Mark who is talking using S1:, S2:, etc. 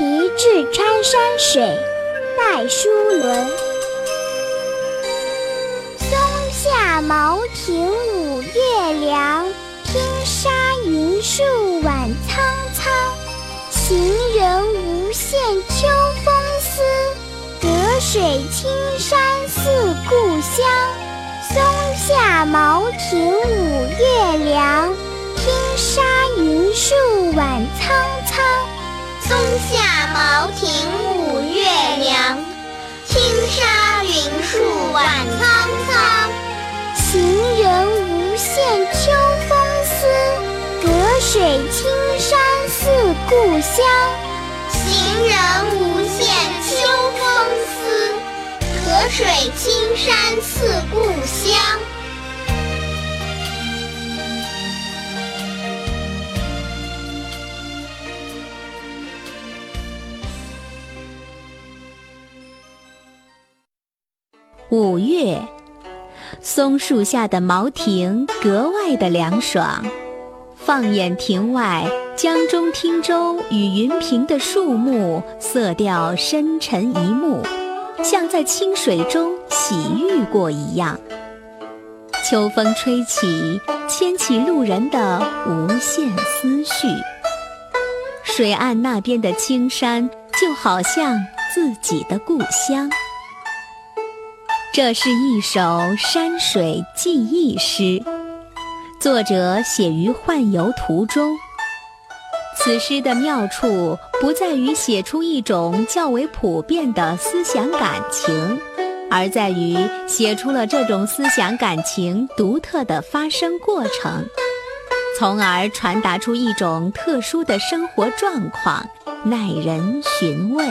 S1: 题至川山水，戴叔伦。松下茅亭五月凉，汀沙云树晚苍苍。行人无限秋风思，隔水青山似故乡。松下茅亭故乡。
S2: 行人无限秋风思，河水青山似故乡。
S3: 五月，松树下的茅亭格外的凉爽。放眼庭外，江中汀洲与云平的树木色调深沉一目，像在清水中洗浴过一样。秋风吹起，牵起路人的无限思绪。水岸那边的青山，就好像自己的故乡。这是一首山水记忆诗，作者写于宦游途中。此诗的妙处不在于写出一种较为普遍的思想感情，而在于写出了这种思想感情独特的发生过程，从而传达出一种特殊的生活状况，耐人寻味。